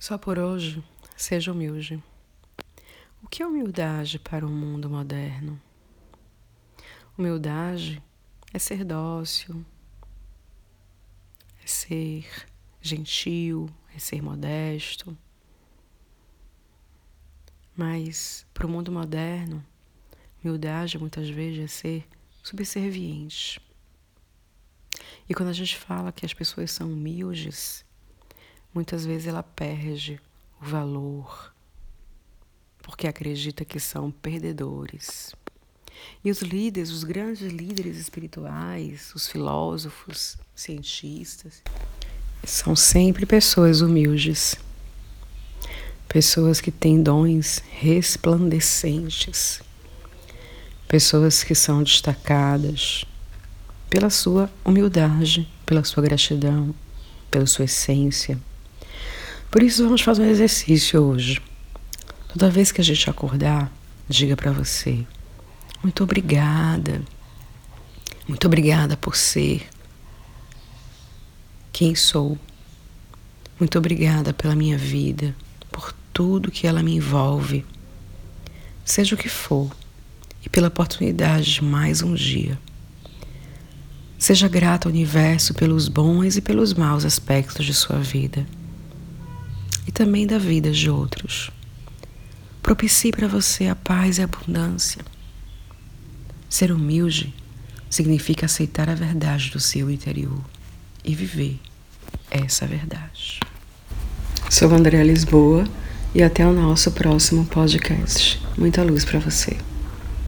Só por hoje, seja humilde. O que é humildade para o mundo moderno? Humildade é ser dócil, é ser gentil, é ser modesto. Mas para o mundo moderno, humildade muitas vezes é ser subserviente. E quando a gente fala que as pessoas são humildes, muitas vezes ela perde o valor porque acredita que são perdedores. E os líderes, os grandes líderes espirituais, os filósofos, cientistas, são sempre pessoas humildes. Pessoas que têm dons resplandecentes. Pessoas que são destacadas pela sua humildade, pela sua gratidão, pela sua essência por isso, vamos fazer um exercício hoje. Toda vez que a gente acordar, diga para você: muito obrigada. Muito obrigada por ser quem sou. Muito obrigada pela minha vida, por tudo que ela me envolve, seja o que for, e pela oportunidade de mais um dia. Seja grato ao universo pelos bons e pelos maus aspectos de sua vida e também da vida de outros. Propicie para você a paz e a abundância. Ser humilde significa aceitar a verdade do seu interior e viver essa verdade. Sou André Lisboa e até o nosso próximo podcast. Muita luz para você.